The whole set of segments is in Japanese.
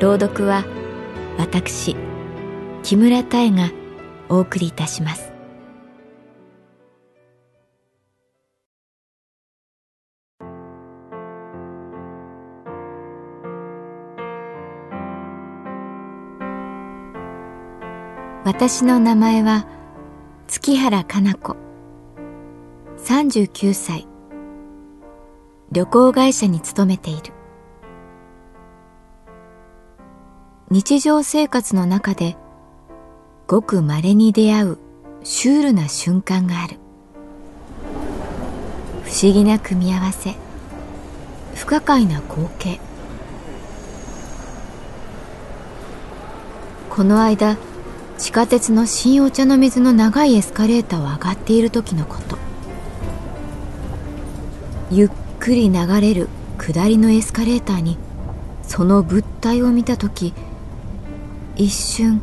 朗読は私木村多江がお送りいたします。私の名前は月原かな子。39歳。旅行会社に勤めている。日常生活の中でごく稀に出会うシュールな瞬間がある。不思議な組み合わせ。不可解な光景。この間地下鉄の新お茶の水の長いエスカレーターを上がっている時のこと。ゆっくり流れる下りのエスカレーターにその物体を見た時一瞬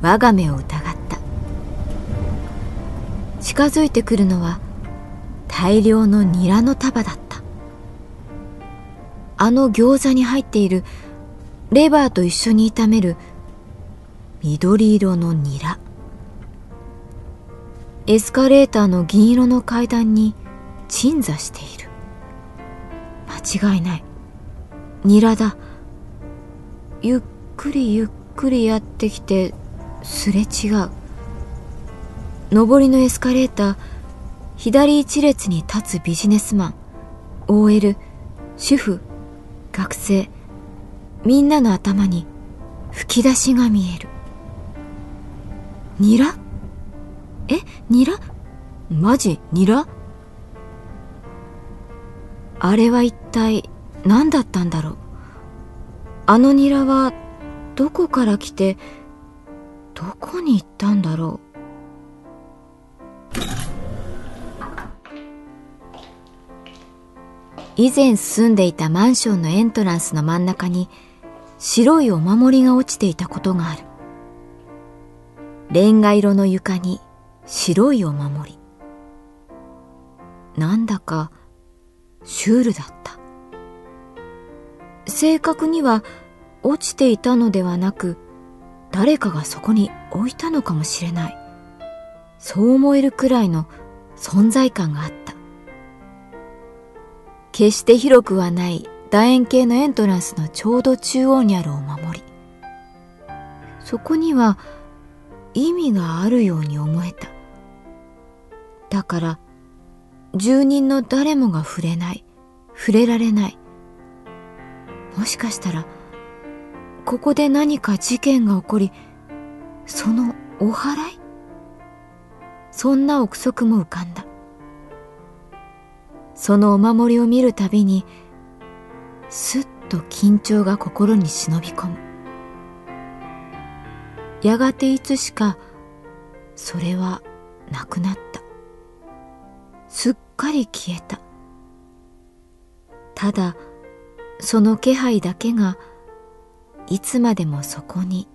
我が目を疑った。近づいてくるのは大量のニラの束だった。あの餃子に入っているレバーと一緒に炒める緑色のニラ。エスカレーターの銀色の階段に鎮座している。間違いない。ニラだ。ゆっくりゆっくり。くりやってきてすれ違う。上りのエスカレーター左一列に立つビジネスマン。OL 主婦学生。みんなの頭に吹き出しが見える。ニラ？えニラ？マジニラ？あれは一体何だったんだろう。あのニラはどこから来てどこに行ったんだろう？以前住んでいたマンションのエントランスの真ん中に白いお守りが落ちていたことがある。レンガ色の床に白いお守り。なんだかシュールだった。正確には落ちていたのではなく誰かがそこに置いたのかもしれない。そう思えるくらいの存在感があった。決して広くはない楕円形のエントランスのちょうど中央にあるお守り。そこには意味があるように思えた。だから住人の誰もが触れない触れられない。もしかしたらここで何か事件が起こりそのお祓い？そんな憶測も浮かんだ。そのお守りを見るたびにすっと緊張が心に忍び込む。やがていつしかそれはなくなった。すっかり消えた。ただその気配だけがいつまでもそこに。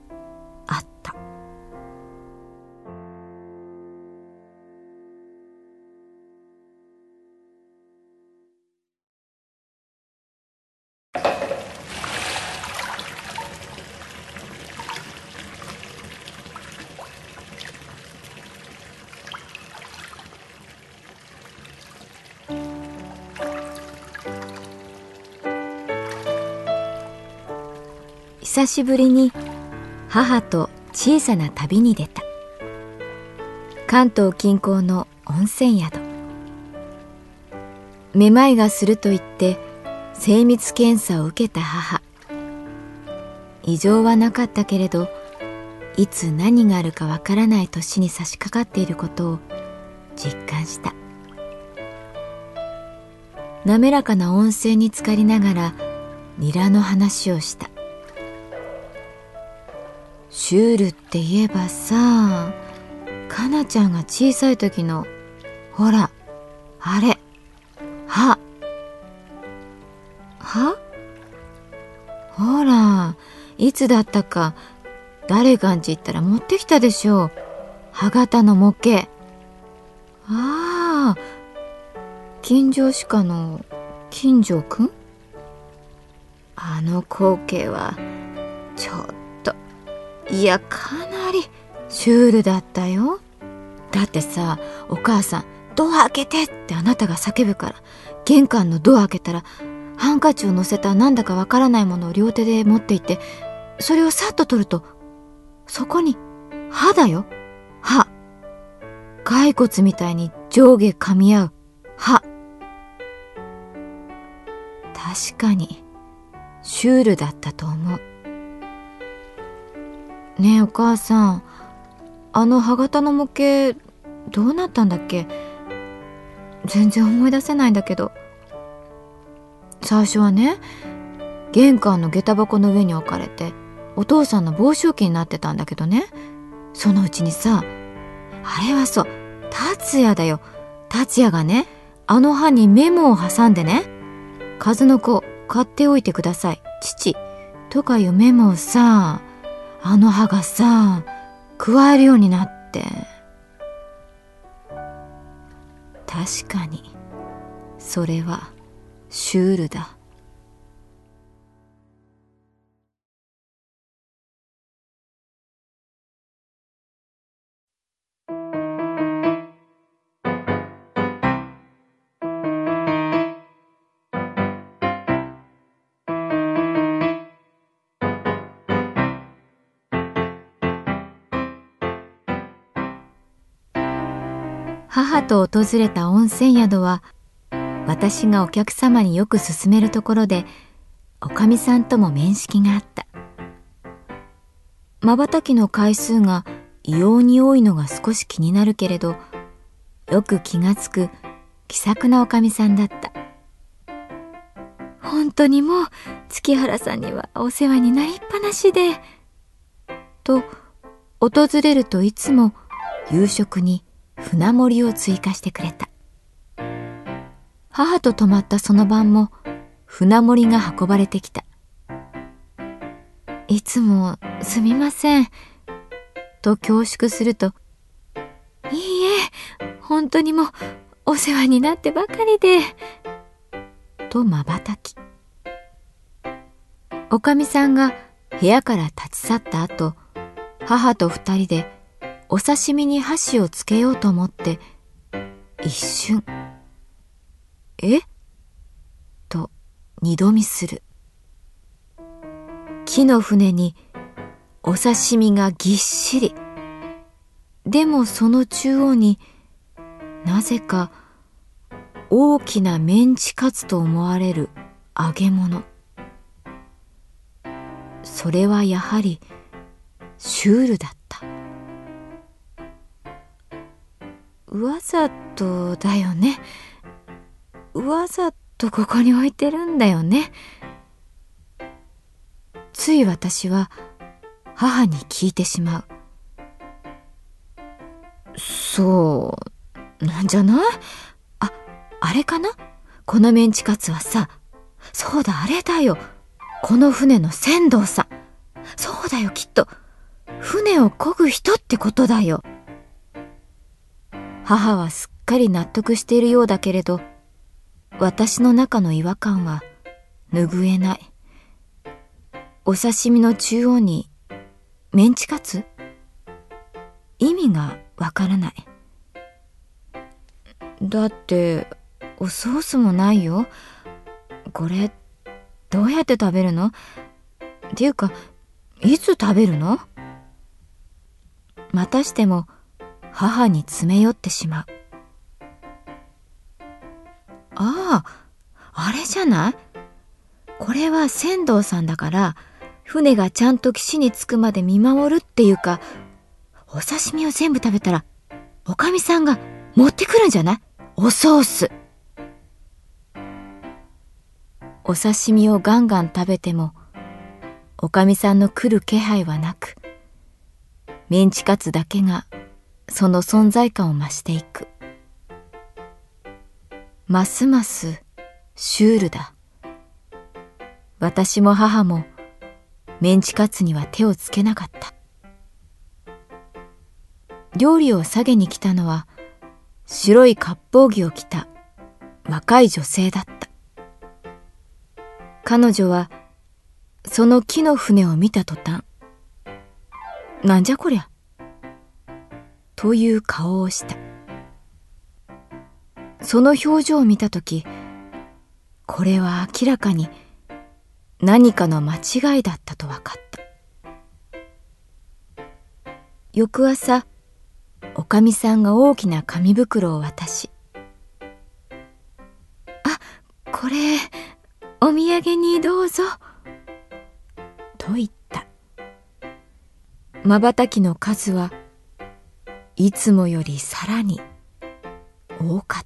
久しぶりに母と小さな旅に出た。関東近郊の温泉宿。めまいがすると言って精密検査を受けた母。異常はなかったけれどいつ何があるかわからない年に差し掛かっていることを実感した。滑らかな温泉に浸かりながらニラの話をした。シュールって言えばさかなちゃんが小さい時のほらあれ歯歯ほらいつだったか誰がんち行ったら持ってきたでしょう。歯型の模型。ああ金城歯科の金城くん？あの光景はちょっといやかなりシュールだったよ。だってさお母さん「ドア開けて!」ってあなたが叫ぶから玄関のドア開けたらハンカチを乗せたなんだかわからないものを両手で持っていてそれをさっと取るとそこに歯だよ。歯。骸骨みたいに上下噛み合う。歯。確かにシュールだったと思う。ねえお母さん。あの歯型の模型どうなったんだっけ？全然思い出せないんだけど。最初はね玄関の下駄箱の上に置かれてお父さんの帽子置きになってたんだけどね。そのうちにさあれはそう達也だよ。達也がねあの歯にメモを挟んでね数の子買っておいてください父。とかいうメモをさあの歯がさ加えるようになって。確かにそれはシュールだ。母と訪れた温泉宿は私がお客様によく勧めるところでおかみさんとも面識があった。まばたきの回数が異様に多いのが少し気になるけれどよく気がつく気さくなおかみさんだった。本当にもう月原さんにはお世話になりっぱなしでと訪れるといつも夕食に船盛りを追加してくれた。母と泊まったその晩も船盛りが運ばれてきた。いつもすみませんと恐縮するといいえ本当にもうお世話になってばかりでとまばたき。おかみさんが部屋から立ち去った後母と二人でお刺身に箸をつけようと思って一瞬「え？と二度見する。木の船にお刺身がぎっしり。でもその中央になぜか大きなメンチカツと思われる揚げ物。それはやはりシュールだった。わざとだよね。わざとここに置いてるんだよね。つい私は母に聞いてしまう。そうなんじゃない？ああれかな？このメンチカツはさそうだあれだよ。この船の船頭さ。そうだよきっと。船を漕ぐ人ってことだよ。母はすっかり納得しているようだけれど、私の中の違和感は拭えない。お刺身の中央にメンチカツ？意味がわからない。だって、おソースもないよ。これ、どうやって食べるの？っていうか、いつ食べるの？またしても母に詰め寄ってしまう。ああ、あれじゃない？これは船頭さんだから、船がちゃんと岸に着くまで見守るっていうか、お刺身を全部食べたら、おかみさんが持ってくるんじゃない？おソース。お刺身をガンガン食べても、おかみさんの来る気配はなく、メンチカツだけがその存在感を増していく。ますますシュールだ。私も母もメンチカツには手をつけなかった。料理を下げに来たのは白い割烹着を着た若い女性だった。彼女はその木の船を見た途端、なんじゃこりゃ、という顔をした。その表情を見たとき、これは明らかに何かの間違いだったと分かった。翌朝、おかみさんが大きな紙袋を渡し、あ、これ、お土産にどうぞ。と言った。瞬きの数はいつもよりさらに多かっ